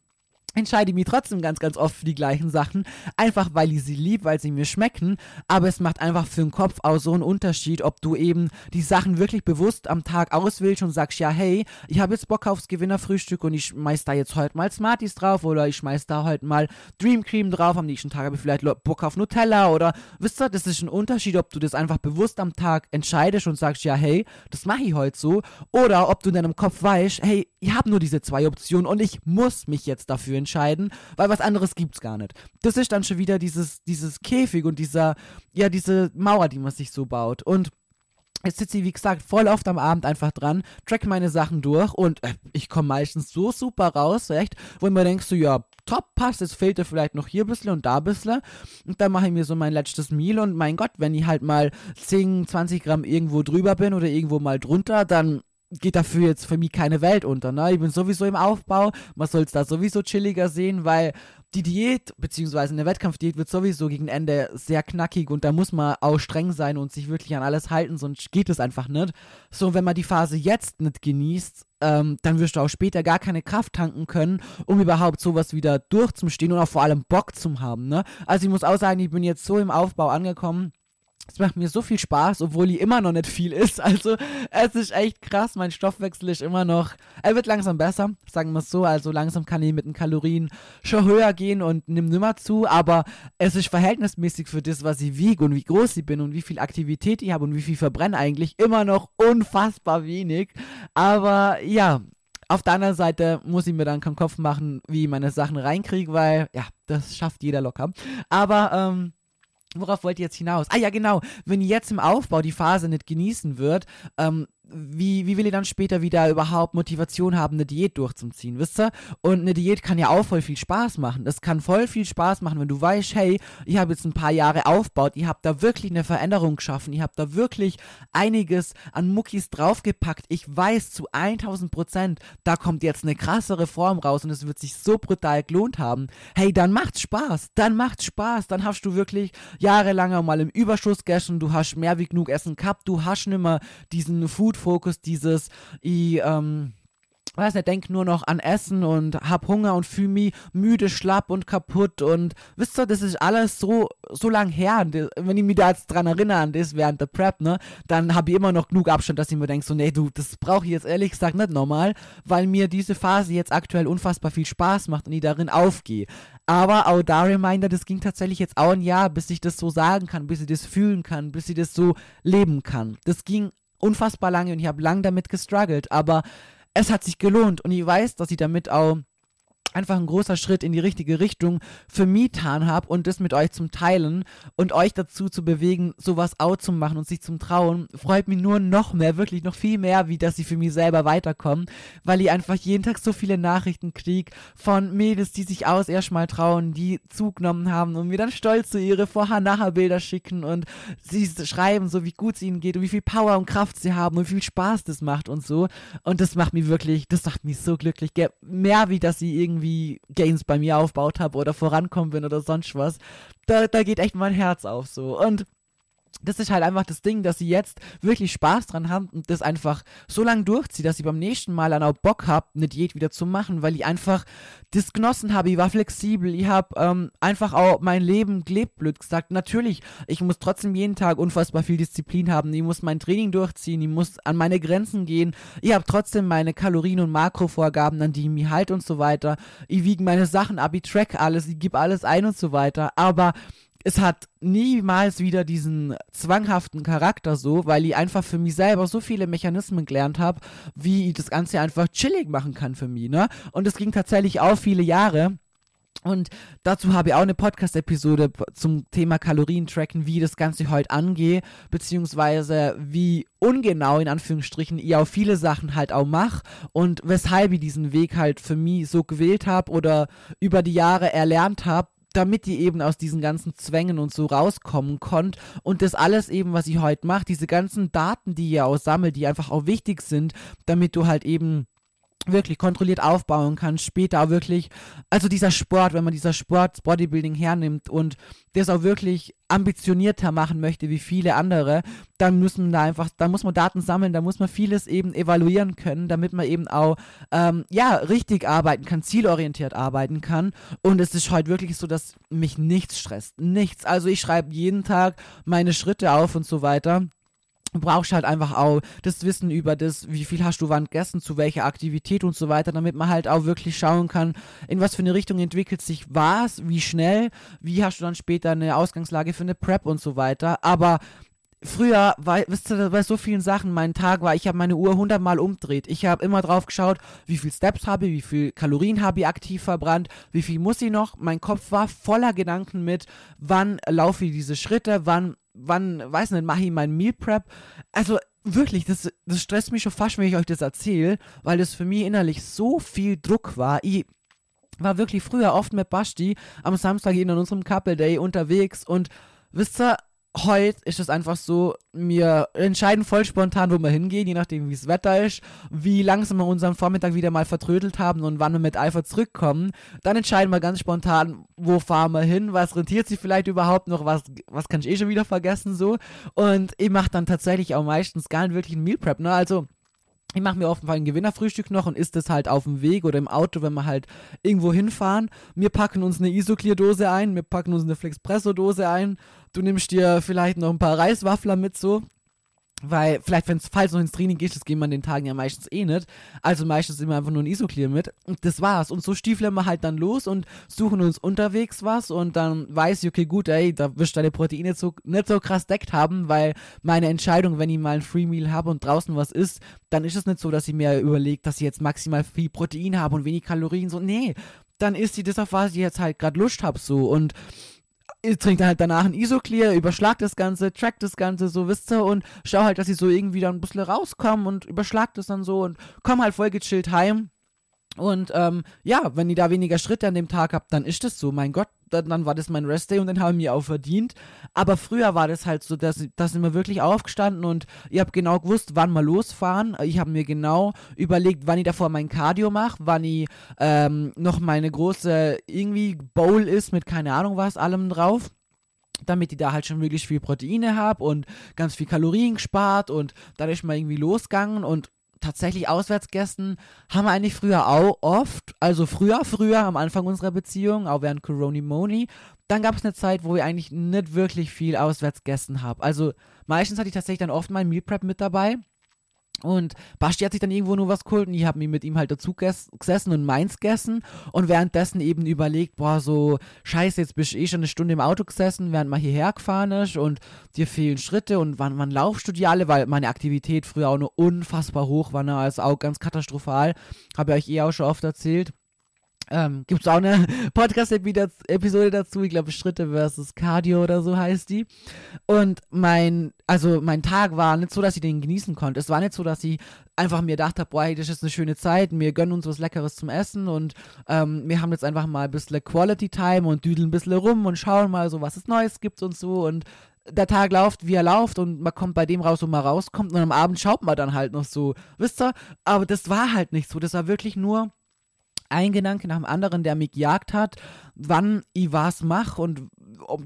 entscheide ich mich trotzdem ganz, ganz oft für die gleichen Sachen, einfach weil ich sie lieb, weil sie mir schmecken, aber es macht einfach für den Kopf auch so einen Unterschied, ob du eben die Sachen wirklich bewusst am Tag auswählst und sagst, ja, hey, ich habe jetzt Bock aufs Gewinnerfrühstück und ich schmeiß da jetzt heute mal Smarties drauf oder ich schmeiß da heute mal Dream Cream drauf, am nächsten Tag habe ich vielleicht Bock auf Nutella oder, wisst ihr, das ist ein Unterschied, ob du das einfach bewusst am Tag entscheidest und sagst, ja, hey, das mache ich heute so, oder ob du in deinem Kopf weißt, hey, ich habe nur diese zwei Optionen und ich muss mich jetzt dafür entscheiden, weil was anderes gibt's gar nicht. Das ist dann schon wieder dieses, dieses Käfig und dieser, ja, diese Mauer, die man sich so baut. Und Jetzt sitze ich, wie gesagt, voll oft am Abend einfach dran, track meine Sachen durch und äh, ich komme meistens so super raus, echt, wo ich mir denkst, so, ja, top, passt, es fehlt dir vielleicht noch hier ein bisschen und da ein bisschen. Und dann mache ich mir so mein letztes Meal und mein Gott, wenn ich halt mal 10, 20 Gramm irgendwo drüber bin oder irgendwo mal drunter, dann geht dafür jetzt für mich keine Welt unter. Ne? Ich bin sowieso im Aufbau, man soll es da sowieso chilliger sehen, weil die Diät, beziehungsweise eine Wettkampfdiät wird sowieso gegen Ende sehr knackig und da muss man auch streng sein und sich wirklich an alles halten, sonst geht es einfach nicht. So, wenn man die Phase jetzt nicht genießt, ähm, dann wirst du auch später gar keine Kraft tanken können, um überhaupt sowas wieder durchzustehen und auch vor allem Bock zu haben. Ne? Also ich muss auch sagen, ich bin jetzt so im Aufbau angekommen, es macht mir so viel Spaß, obwohl die immer noch nicht viel ist. Also es ist echt krass. Mein Stoffwechsel ist immer noch. Er wird langsam besser, sagen wir es so. Also langsam kann ich mit den Kalorien schon höher gehen und nimm nimmer zu. Aber es ist verhältnismäßig für das, was ich wiege und wie groß ich bin und wie viel Aktivität ich habe und wie viel verbrenne eigentlich immer noch unfassbar wenig. Aber ja, auf der anderen Seite muss ich mir dann keinen Kopf machen, wie ich meine Sachen reinkriege, weil ja, das schafft jeder locker. Aber ähm, Worauf wollt ihr jetzt hinaus? Ah ja, genau. Wenn ihr jetzt im Aufbau die Phase nicht genießen wird, ähm, wie, wie will ihr dann später wieder überhaupt Motivation haben, eine Diät durchzuziehen, wisst ihr? Und eine Diät kann ja auch voll viel Spaß machen. Es kann voll viel Spaß machen, wenn du weißt, hey, ich habe jetzt ein paar Jahre aufgebaut, ihr habt da wirklich eine Veränderung geschaffen, ihr habt da wirklich einiges an Muckis draufgepackt. Ich weiß zu 1000 Prozent, da kommt jetzt eine krassere Form raus und es wird sich so brutal gelohnt haben. Hey, dann macht's Spaß, dann macht's Spaß, dann hast du wirklich jahrelang mal im Überschuss gegessen, du hast mehr wie genug Essen gehabt, du hast nicht mehr diesen Food Fokus dieses, ich, ähm, weiß nicht, denk nur noch an Essen und hab Hunger und fühl mich müde, schlapp und kaputt und wisst ihr, das ist alles so, so lang her. wenn ich mich da jetzt dran erinnere an das während der Prep, ne, dann habe ich immer noch genug Abstand, dass ich mir denke, so, nee, du, das brauche ich jetzt ehrlich gesagt nicht normal, weil mir diese Phase jetzt aktuell unfassbar viel Spaß macht und ich darin aufgehe. Aber auch da Reminder, das ging tatsächlich jetzt auch ein Jahr, bis ich das so sagen kann, bis ich das fühlen kann, bis ich das so leben kann. Das ging unfassbar lange und ich habe lang damit gestruggelt, aber es hat sich gelohnt und ich weiß, dass ich damit auch einfach ein großer Schritt in die richtige Richtung für mich getan habe und das mit euch zum Teilen und euch dazu zu bewegen, sowas auch zu machen und sich zum Trauen, freut mich nur noch mehr, wirklich noch viel mehr, wie dass sie für mich selber weiterkommen, weil ich einfach jeden Tag so viele Nachrichten kriege von Mädels, die sich aus erstmal trauen, die zugenommen haben und mir dann stolz zu ihre Vorher-Nachher-Bilder schicken und sie schreiben, so wie gut es ihnen geht und wie viel Power und Kraft sie haben und wie viel Spaß das macht und so. Und das macht mich wirklich, das macht mich so glücklich, mehr wie dass sie irgendwie irgendwie Gains bei mir aufgebaut habe oder vorankommen bin oder sonst was, da, da geht echt mein Herz auf so. Und das ist halt einfach das Ding, dass sie jetzt wirklich Spaß dran haben und das einfach so lange durchzieht, dass ich beim nächsten Mal dann auch Bock habe, eine Diät wieder zu machen, weil ich einfach das genossen habe. Ich war flexibel, ich habe ähm, einfach auch mein Leben gelebt, blöd gesagt. Natürlich, ich muss trotzdem jeden Tag unfassbar viel Disziplin haben. Ich muss mein Training durchziehen, ich muss an meine Grenzen gehen. Ich habe trotzdem meine Kalorien- und Makrovorgaben, an die ich mich halt und so weiter. Ich wiege meine Sachen ab, ich track alles, ich gebe alles ein und so weiter. Aber es hat niemals wieder diesen zwanghaften Charakter so, weil ich einfach für mich selber so viele Mechanismen gelernt habe, wie ich das Ganze einfach chillig machen kann für mich, ne? Und es ging tatsächlich auch viele Jahre. Und dazu habe ich auch eine Podcast-Episode zum Thema Kalorientracken, wie das Ganze heute angehe, beziehungsweise wie ungenau in Anführungsstrichen ich auch viele Sachen halt auch mache und weshalb ich diesen Weg halt für mich so gewählt habe oder über die Jahre erlernt habe, damit die eben aus diesen ganzen Zwängen und so rauskommen konnt. Und das alles eben, was ich heute mache, diese ganzen Daten, die ihr auch sammelt, die einfach auch wichtig sind, damit du halt eben wirklich kontrolliert aufbauen kann, später auch wirklich, also dieser Sport, wenn man dieser Sport Bodybuilding hernimmt und das auch wirklich ambitionierter machen möchte wie viele andere, dann müssen da einfach, da muss man Daten sammeln, da muss man vieles eben evaluieren können, damit man eben auch ähm, ja richtig arbeiten kann, zielorientiert arbeiten kann. Und es ist heute wirklich so, dass mich nichts stresst, nichts. Also ich schreibe jeden Tag meine Schritte auf und so weiter brauchst halt einfach auch das Wissen über das, wie viel hast du wann gegessen, zu welcher Aktivität und so weiter, damit man halt auch wirklich schauen kann, in was für eine Richtung entwickelt sich was, wie schnell, wie hast du dann später eine Ausgangslage für eine Prep und so weiter. Aber früher, war, wisst ihr, bei so vielen Sachen, mein Tag war, ich habe meine Uhr hundertmal umdreht. Ich habe immer drauf geschaut, wie viel Steps habe ich, wie viel Kalorien habe ich aktiv verbrannt, wie viel muss ich noch. Mein Kopf war voller Gedanken mit, wann laufe ich diese Schritte, wann wann, weiß nicht, mache ich mein Meal Prep. Also wirklich, das, das stresst mich schon fast, wenn ich euch das erzähle, weil das für mich innerlich so viel Druck war. Ich war wirklich früher oft mit Basti am Samstag in unserem Couple Day unterwegs und wisst ihr, heute ist es einfach so, wir entscheiden voll spontan, wo wir hingehen, je nachdem, wie das Wetter ist, wie langsam wir unseren Vormittag wieder mal vertrödelt haben und wann wir mit Eifer zurückkommen. Dann entscheiden wir ganz spontan, wo fahren wir hin, was rentiert sich vielleicht überhaupt noch, was, was kann ich eh schon wieder vergessen, so. Und ich mache dann tatsächlich auch meistens gar nicht wirklich ein Meal Prep, ne, also ich mache mir auf jeden Fall ein Gewinnerfrühstück noch und isst es halt auf dem Weg oder im Auto, wenn wir halt irgendwo hinfahren. Wir packen uns eine Isoclear-Dose ein, wir packen uns eine Flexpresso-Dose ein. Du nimmst dir vielleicht noch ein paar Reiswaffler mit so. Weil, vielleicht, wenn es falls noch ins Training geht, das gehen wir an den Tagen ja meistens eh nicht. Also meistens immer einfach nur ein Isoclear mit. Und das war's. Und so stiefeln wir halt dann los und suchen uns unterwegs was und dann weiß ich, okay, gut, ey, da wirst du deine Proteine so, nicht so krass deckt haben, weil meine Entscheidung, wenn ich mal ein Free Meal habe und draußen was isst, dann ist es nicht so, dass ich mir überlege, dass ich jetzt maximal viel Protein habe und wenig Kalorien. So, nee, dann ist sie das, auf was ich jetzt halt gerade Lust habe, so. Und trinke dann halt danach ein Isoclear, überschlag das Ganze, track das Ganze, so wisst ihr, und schau halt, dass ich so irgendwie dann ein bisschen rauskomme und überschlag das dann so und komm halt voll gechillt heim. Und ähm, ja, wenn ihr da weniger Schritte an dem Tag habt, dann ist das so. Mein Gott, dann, dann war das mein Restday und den habe ich mir auch verdient. Aber früher war das halt so, dass da sind wir wirklich aufgestanden und ich habe genau gewusst, wann wir losfahren. Ich habe mir genau überlegt, wann ich davor mein Cardio mache, wann ich ähm, noch meine große irgendwie Bowl ist mit keine Ahnung was allem drauf damit ich da halt schon möglichst viel Proteine habe und ganz viel Kalorien gespart und dann ist mal irgendwie losgegangen und tatsächlich Auswärtsgästen haben wir eigentlich früher auch oft, also früher, früher am Anfang unserer Beziehung, auch während Corona Moni, dann gab es eine Zeit, wo ich eigentlich nicht wirklich viel Auswärtsgästen habe. Also meistens hatte ich tatsächlich dann oft mein Meal Prep mit dabei und Basti hat sich dann irgendwo nur was geholt und ich habe mich mit ihm halt dazu gesessen und meins gegessen und währenddessen eben überlegt, boah, so scheiße, jetzt bist du eh schon eine Stunde im Auto gesessen, während man hierher gefahren ist und dir fehlen Schritte und wann, wann laufst du die alle, weil meine Aktivität früher auch nur unfassbar hoch war, ne, also auch ganz katastrophal, habe ich euch eh auch schon oft erzählt. Ähm, Gibt es auch eine Podcast-Episode dazu, ich glaube Schritte versus Cardio oder so heißt die. Und mein, also mein Tag war nicht so, dass ich den genießen konnte. Es war nicht so, dass ich einfach mir gedacht habe, boah, hey, das ist eine schöne Zeit, wir gönnen uns was Leckeres zum Essen und ähm, wir haben jetzt einfach mal ein bisschen Quality Time und düdeln ein bisschen rum und schauen mal so, was es Neues gibt und so und der Tag läuft, wie er läuft und man kommt bei dem raus, wo man rauskommt und am Abend schaut man dann halt noch so, wisst ihr? Aber das war halt nicht so, das war wirklich nur ein Gedanke nach dem anderen, der mich gejagt hat, wann ich was mache und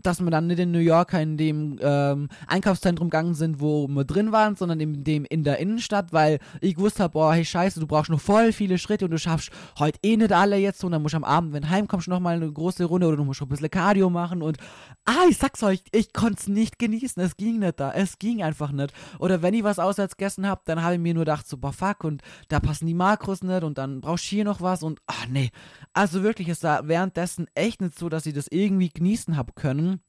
dass wir dann nicht in New York in dem ähm, Einkaufszentrum gegangen sind, wo wir drin waren, sondern in dem in der Innenstadt, weil ich gewusst habe, boah, hey Scheiße, du brauchst noch voll viele Schritte und du schaffst heute eh nicht alle jetzt und dann musst du am Abend, wenn heimkommst, noch mal eine große Runde oder du musst schon ein bisschen Cardio machen und ah, ich sag's euch, ich konnte es nicht genießen, es ging nicht da, es ging einfach nicht. Oder wenn ich was auswärts gegessen habe, dann habe ich mir nur gedacht, so, boah, fuck, und da passen die Makros nicht und dann brauchst du hier noch was und ah, nee. Also wirklich ist da währenddessen echt nicht so, dass ich das irgendwie genießen habe können.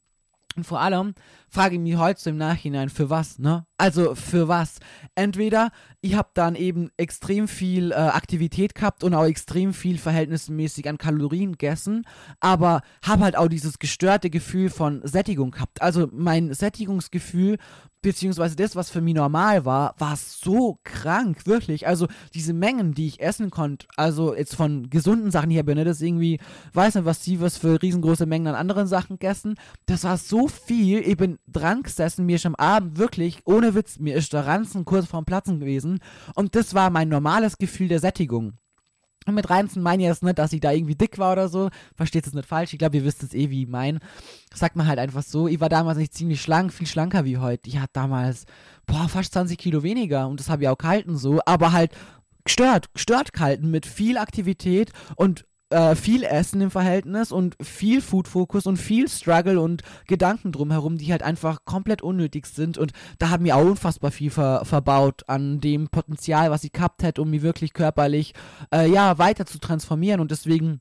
Und vor allem frage ich mich heute im Nachhinein, für was, ne? Also für was? Entweder ich habe dann eben extrem viel äh, Aktivität gehabt und auch extrem viel verhältnismäßig an Kalorien gegessen, aber habe halt auch dieses gestörte Gefühl von Sättigung gehabt. Also mein Sättigungsgefühl beziehungsweise das, was für mich normal war, war so krank, wirklich. Also diese Mengen, die ich essen konnte, also jetzt von gesunden Sachen bin, ne, das irgendwie, weiß nicht, was sie was für riesengroße Mengen an anderen Sachen gegessen, das war so viel, ich bin dran gesessen, mir ist am Abend wirklich, ohne Witz, mir ist der Ranzen kurz vorm Platzen gewesen und das war mein normales Gefühl der Sättigung. Und mit Reinzen meine ich jetzt nicht, dass ich da irgendwie dick war oder so. Versteht es nicht falsch. Ich glaube, ihr wisst es eh, wie ich mein. Sagt man halt einfach so. Ich war damals nicht ziemlich schlank, viel schlanker wie heute. Ich hatte damals, boah, fast 20 Kilo weniger. Und das habe ich auch gehalten so. Aber halt gestört, gestört gehalten mit viel Aktivität und äh, viel Essen im Verhältnis und viel Food-Fokus und viel Struggle und Gedanken drumherum, die halt einfach komplett unnötig sind. Und da hat mir auch unfassbar viel ver verbaut an dem Potenzial, was ich gehabt hätte, um mich wirklich körperlich äh, ja, weiter zu transformieren. Und deswegen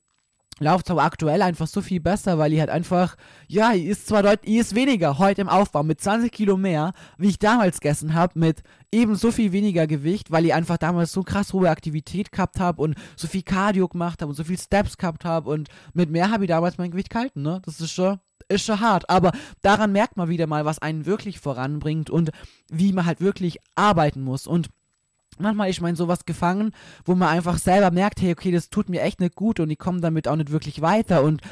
läuft aber aktuell einfach so viel besser, weil ich halt einfach, ja, ich ist zwar deutlich, ist weniger heute im Aufbau mit 20 Kilo mehr, wie ich damals gegessen habe, mit eben so viel weniger Gewicht, weil ich einfach damals so krass hohe Aktivität gehabt habe und so viel Cardio gemacht habe und so viel Steps gehabt habe und mit mehr habe ich damals mein Gewicht gehalten, ne? Das ist schon, ist schon hart, aber daran merkt man wieder mal, was einen wirklich voranbringt und wie man halt wirklich arbeiten muss und manchmal ist man in sowas gefangen, wo man einfach selber merkt, hey, okay, das tut mir echt nicht gut und ich komme damit auch nicht wirklich weiter und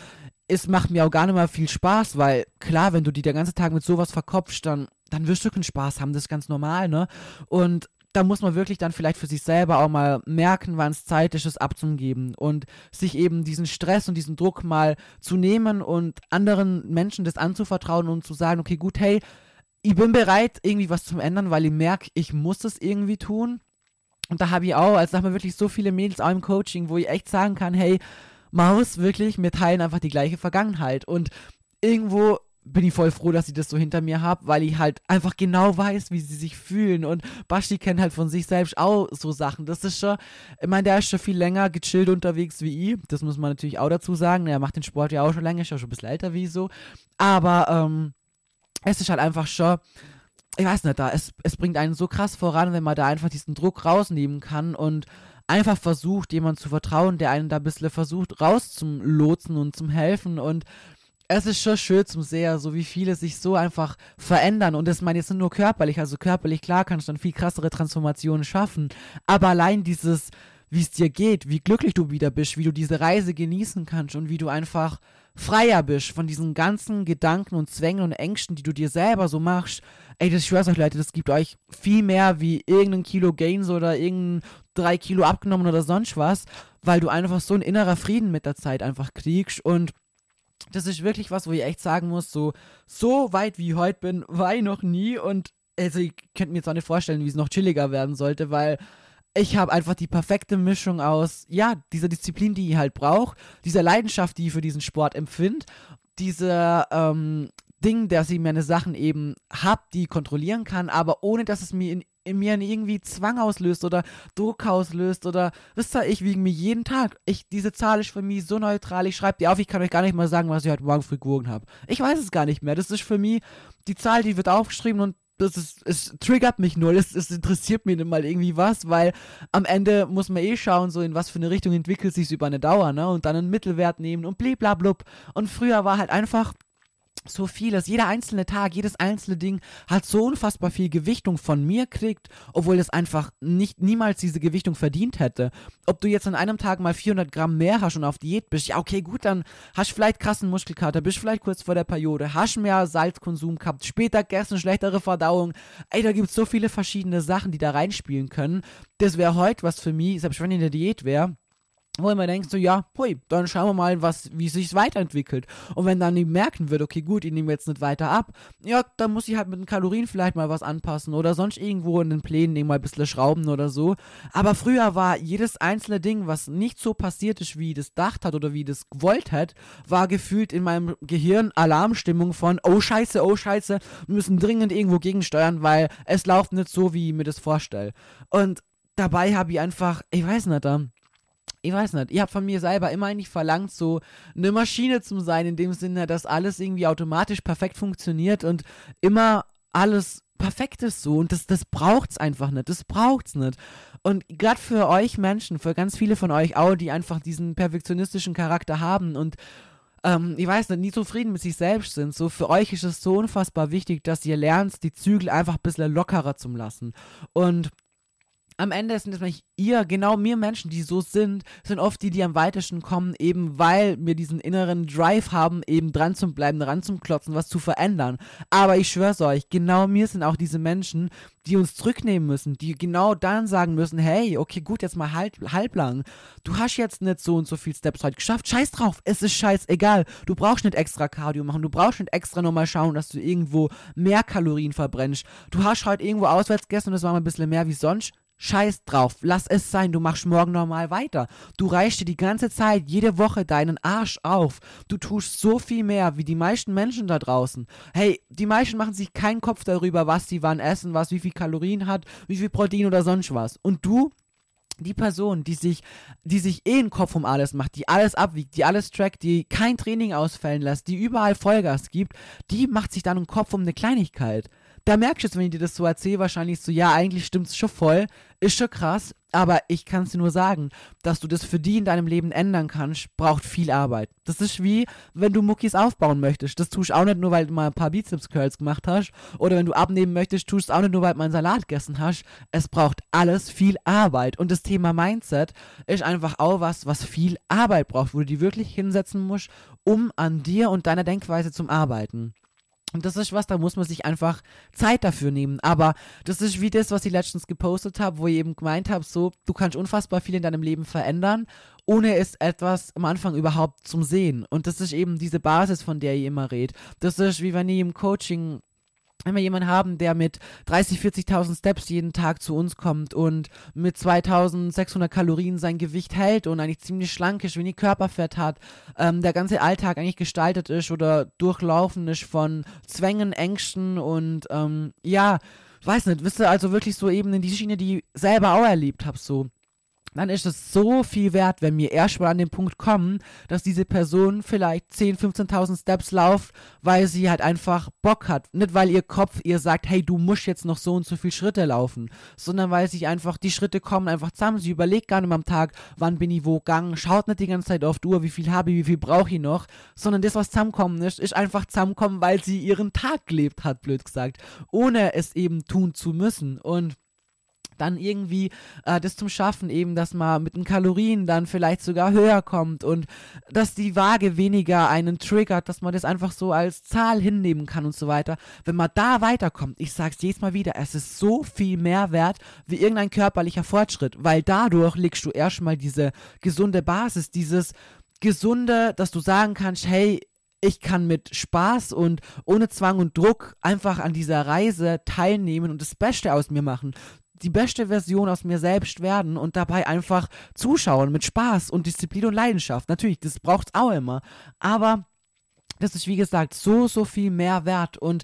es macht mir auch gar nicht mal viel Spaß, weil klar, wenn du die den ganzen Tag mit sowas verkopfst, dann, dann wirst du keinen Spaß haben, das ist ganz normal, ne? Und da muss man wirklich dann vielleicht für sich selber auch mal merken, wann es Zeit ist, es abzugeben und sich eben diesen Stress und diesen Druck mal zu nehmen und anderen Menschen das anzuvertrauen und zu sagen, okay, gut, hey, ich bin bereit, irgendwie was zu ändern, weil ich merke, ich muss es irgendwie tun und da habe ich auch, also haben wir wirklich so viele Mädels auch im Coaching, wo ich echt sagen kann, hey, Maus, wirklich, wir teilen einfach die gleiche Vergangenheit. Und irgendwo bin ich voll froh, dass ich das so hinter mir habe, weil ich halt einfach genau weiß, wie sie sich fühlen. Und Basti kennt halt von sich selbst auch so Sachen. Das ist schon, ich meine, der ist schon viel länger gechillt unterwegs wie ich. Das muss man natürlich auch dazu sagen. Er macht den Sport ja auch schon länger, ist ja schon ein bisschen älter wie ich so. Aber ähm, es ist halt einfach schon ich weiß nicht, da, es, es bringt einen so krass voran, wenn man da einfach diesen Druck rausnehmen kann und einfach versucht, jemand zu vertrauen, der einen da ein bisschen versucht rauszulotsen und zum helfen und es ist schon schön zum Sehen, so wie viele sich so einfach verändern. Und das meine ich jetzt nur körperlich. Also körperlich, klar, kannst du dann viel krassere Transformationen schaffen. Aber allein dieses, wie es dir geht, wie glücklich du wieder bist, wie du diese Reise genießen kannst und wie du einfach freier bist von diesen ganzen Gedanken und Zwängen und Ängsten, die du dir selber so machst, ey, das schwör's euch, Leute, das gibt euch viel mehr wie irgendein Kilo Gains oder irgendein drei Kilo abgenommen oder sonst was, weil du einfach so ein innerer Frieden mit der Zeit einfach kriegst. Und das ist wirklich was, wo ich echt sagen muss, so, so weit wie ich heute bin, war ich noch nie. Und also ich könnte mir jetzt auch nicht vorstellen, wie es noch chilliger werden sollte, weil ich habe einfach die perfekte Mischung aus, ja, dieser Disziplin, die ich halt brauche, dieser Leidenschaft, die ich für diesen Sport empfinde, dieser ähm, Ding, dass ich meine Sachen eben habe, die ich kontrollieren kann, aber ohne dass es mir in, in mir irgendwie Zwang auslöst oder Druck auslöst oder wisst ihr, ich wiege mir jeden Tag. Ich, diese Zahl ist für mich so neutral, ich schreibe die auf, ich kann euch gar nicht mal sagen, was ich heute Morgen früh gewogen habe. Ich weiß es gar nicht mehr. Das ist für mich die Zahl, die wird aufgeschrieben und das ist, es triggert mich nur, es, es interessiert mich nicht mal irgendwie was, weil am Ende muss man eh schauen, so in was für eine Richtung entwickelt sich über eine Dauer, ne? Und dann einen Mittelwert nehmen und bliblablub. Und früher war halt einfach so vieles, jeder einzelne Tag, jedes einzelne Ding hat so unfassbar viel Gewichtung von mir kriegt, obwohl es einfach nicht niemals diese Gewichtung verdient hätte. Ob du jetzt an einem Tag mal 400 Gramm mehr hast und auf Diät bist, ja okay, gut, dann hast du vielleicht krassen Muskelkater, bist vielleicht kurz vor der Periode, hast mehr Salzkonsum gehabt, später gegessen, schlechtere Verdauung. Ey, da gibt es so viele verschiedene Sachen, die da reinspielen können. Das wäre heute was für mich, selbst wenn ich in der Diät wäre, wo immer denkst so, ja, hui, dann schauen wir mal, was, wie sich weiterentwickelt. Und wenn dann die merken wird, okay, gut, ich nehme jetzt nicht weiter ab, ja, dann muss ich halt mit den Kalorien vielleicht mal was anpassen oder sonst irgendwo in den Plänen mal ein bisschen schrauben oder so. Aber früher war jedes einzelne Ding, was nicht so passiert ist, wie das dacht hat oder wie das gewollt hat, war gefühlt in meinem Gehirn Alarmstimmung von, oh Scheiße, oh Scheiße, wir müssen dringend irgendwo gegensteuern, weil es läuft nicht so, wie ich mir das vorstelle. Und dabei habe ich einfach, ich weiß nicht, da ich weiß nicht, ich habe von mir selber immer eigentlich verlangt, so eine Maschine zu sein, in dem Sinne, dass alles irgendwie automatisch perfekt funktioniert und immer alles perfekt ist so und das, das braucht's einfach nicht, das braucht's nicht. Und gerade für euch Menschen, für ganz viele von euch auch, die einfach diesen perfektionistischen Charakter haben und ähm, ich weiß nicht, nie zufrieden mit sich selbst sind, so für euch ist es so unfassbar wichtig, dass ihr lernt, die Zügel einfach ein bisschen lockerer zu lassen. Und am Ende sind es nämlich ihr, genau mir Menschen, die so sind, sind oft die, die am weitesten kommen, eben weil wir diesen inneren Drive haben, eben dran zu bleiben, dran zu klotzen, was zu verändern. Aber ich schwör's euch, genau mir sind auch diese Menschen, die uns zurücknehmen müssen, die genau dann sagen müssen, hey, okay, gut, jetzt mal halb, halblang. Du hast jetzt nicht so und so viel Steps heute geschafft. Scheiß drauf, es ist scheißegal. Du brauchst nicht extra Cardio machen, du brauchst nicht extra nochmal schauen, dass du irgendwo mehr Kalorien verbrennst. Du hast heute irgendwo auswärts gegessen und es war mal ein bisschen mehr wie sonst Scheiß drauf, lass es sein, du machst morgen normal weiter. Du reichst dir die ganze Zeit, jede Woche deinen Arsch auf. Du tust so viel mehr wie die meisten Menschen da draußen. Hey, die meisten machen sich keinen Kopf darüber, was sie wann essen, was wie viel Kalorien hat, wie viel Protein oder sonst was. Und du die Person, die sich, die sich eh einen Kopf um alles macht, die alles abwiegt, die alles trackt, die kein Training ausfällen lässt, die überall Vollgas gibt, die macht sich dann einen Kopf um eine Kleinigkeit da merkst du jetzt, wenn ich dir das so erzähle, wahrscheinlich so, ja, eigentlich stimmt es schon voll, ist schon krass, aber ich kann es dir nur sagen, dass du das für die in deinem Leben ändern kannst, braucht viel Arbeit. Das ist wie, wenn du Muckis aufbauen möchtest. Das tust du auch nicht nur, weil du mal ein paar Bizeps-Curls gemacht hast. Oder wenn du abnehmen möchtest, tust du auch nicht nur, weil du mal einen Salat gegessen hast. Es braucht alles viel Arbeit. Und das Thema Mindset ist einfach auch was, was viel Arbeit braucht, wo du die wirklich hinsetzen musst, um an dir und deiner Denkweise zu arbeiten. Und das ist was, da muss man sich einfach Zeit dafür nehmen. Aber das ist wie das, was ich letztens gepostet habe, wo ich eben gemeint habe, so, du kannst unfassbar viel in deinem Leben verändern, ohne es etwas am Anfang überhaupt zum Sehen. Und das ist eben diese Basis, von der ich immer rede. Das ist wie wenn ich im Coaching wenn wir jemanden haben, der mit 30, 40.000 Steps jeden Tag zu uns kommt und mit 2600 Kalorien sein Gewicht hält und eigentlich ziemlich schlank ist, wenig Körperfett hat, ähm, der ganze Alltag eigentlich gestaltet ist oder durchlaufen ist von Zwängen, Ängsten und ähm, ja, weiß nicht, wisst ihr, also wirklich so eben in die Schiene, die ich selber auch erlebt habe, so dann ist es so viel wert, wenn wir erstmal an den Punkt kommen, dass diese Person vielleicht 10, 15.000 Steps lauft, weil sie halt einfach Bock hat. Nicht, weil ihr Kopf ihr sagt, hey, du musst jetzt noch so und so viele Schritte laufen, sondern weil sich einfach die Schritte kommen einfach zusammen. Sie überlegt gar nicht am Tag, wann bin ich wo gegangen, schaut nicht die ganze Zeit auf die Uhr, wie viel habe ich, wie viel brauche ich noch, sondern das, was zusammenkommen ist, ist einfach zusammenkommen, weil sie ihren Tag gelebt hat, blöd gesagt, ohne es eben tun zu müssen. Und dann irgendwie äh, das zum Schaffen, eben, dass man mit den Kalorien dann vielleicht sogar höher kommt und dass die Waage weniger einen triggert, dass man das einfach so als Zahl hinnehmen kann und so weiter. Wenn man da weiterkommt, ich sag's jedes Mal wieder, es ist so viel mehr wert wie irgendein körperlicher Fortschritt, weil dadurch legst du erstmal diese gesunde Basis, dieses gesunde, dass du sagen kannst, hey, ich kann mit Spaß und ohne Zwang und Druck einfach an dieser Reise teilnehmen und das Beste aus mir machen die beste Version aus mir selbst werden und dabei einfach zuschauen mit Spaß und Disziplin und Leidenschaft. Natürlich, das braucht es auch immer. Aber das ist, wie gesagt, so, so viel mehr wert. Und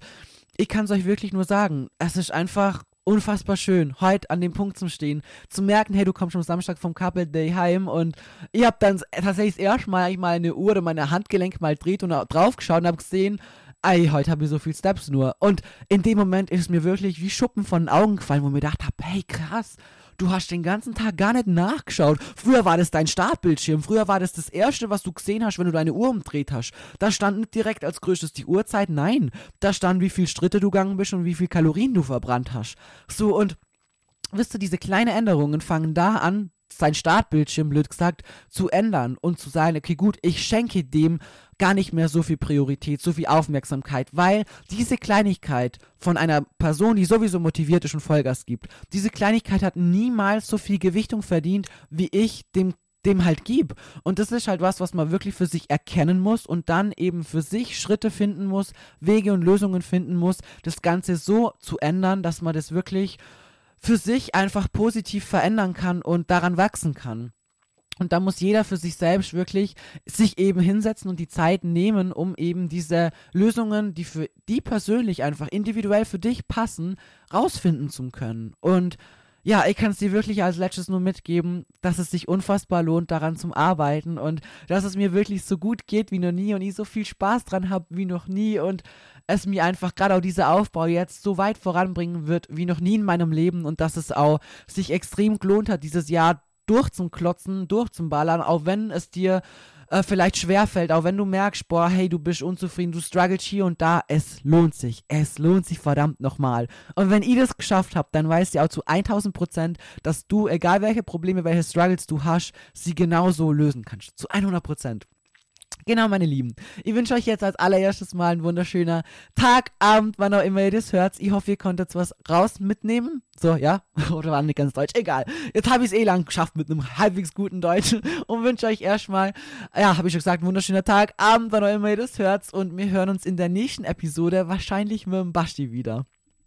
ich kann es euch wirklich nur sagen, es ist einfach unfassbar schön, heute an dem Punkt zu stehen, zu merken, hey, du kommst am Samstag vom Couple Day heim und ich habe dann tatsächlich erste Mal ich meine Uhr oder meine Handgelenk mal dreht und drauf geschaut und habe gesehen, ey, heute habe ich so viel Steps nur. Und in dem Moment ist mir wirklich wie Schuppen von den Augen gefallen, wo ich mir gedacht habe, hey, krass, du hast den ganzen Tag gar nicht nachgeschaut. Früher war das dein Startbildschirm. Früher war das das Erste, was du gesehen hast, wenn du deine Uhr umdreht hast. Da stand nicht direkt als größtes die Uhrzeit, nein. Da stand, wie viel Schritte du gegangen bist und wie viel Kalorien du verbrannt hast. So, und wisst ihr, diese kleinen Änderungen fangen da an, sein Startbildschirm, blöd gesagt, zu ändern und zu sagen, okay, gut, ich schenke dem gar nicht mehr so viel Priorität, so viel Aufmerksamkeit, weil diese Kleinigkeit von einer Person, die sowieso motiviert ist und Vollgas gibt, diese Kleinigkeit hat niemals so viel Gewichtung verdient, wie ich dem dem halt gib. Und das ist halt was, was man wirklich für sich erkennen muss und dann eben für sich Schritte finden muss, Wege und Lösungen finden muss, das Ganze so zu ändern, dass man das wirklich für sich einfach positiv verändern kann und daran wachsen kann. Und da muss jeder für sich selbst wirklich sich eben hinsetzen und die Zeit nehmen, um eben diese Lösungen, die für die persönlich einfach individuell für dich passen, rausfinden zu können. Und ja, ich kann es dir wirklich als letztes nur mitgeben, dass es sich unfassbar lohnt, daran zu arbeiten und dass es mir wirklich so gut geht wie noch nie und ich so viel Spaß dran habe wie noch nie und es mir einfach gerade auch dieser Aufbau jetzt so weit voranbringen wird wie noch nie in meinem Leben und dass es auch sich extrem gelohnt hat, dieses Jahr durchzuklotzen, durchzuballern, auch wenn es dir äh, vielleicht schwerfällt, auch wenn du merkst, boah, hey, du bist unzufrieden, du struggles hier und da, es lohnt sich. Es lohnt sich verdammt nochmal. Und wenn ihr das geschafft habt, dann weißt ihr auch zu 1000 Prozent, dass du, egal welche Probleme, welche Struggles du hast, sie genauso lösen kannst. Zu 100 Prozent. Genau, meine Lieben. Ich wünsche euch jetzt als allererstes mal ein wunderschöner Tag, Abend, wann auch immer ihr das hört. Ich hoffe, ihr konntet was raus mitnehmen. So, ja? Oder war nicht ganz deutsch? Egal. Jetzt habe ich es eh lang geschafft mit einem halbwegs guten Deutsch und wünsche euch erstmal, ja, habe ich schon gesagt, ein wunderschöner Tag, Abend, wann auch immer ihr das hört. Und wir hören uns in der nächsten Episode wahrscheinlich mit dem Basti wieder.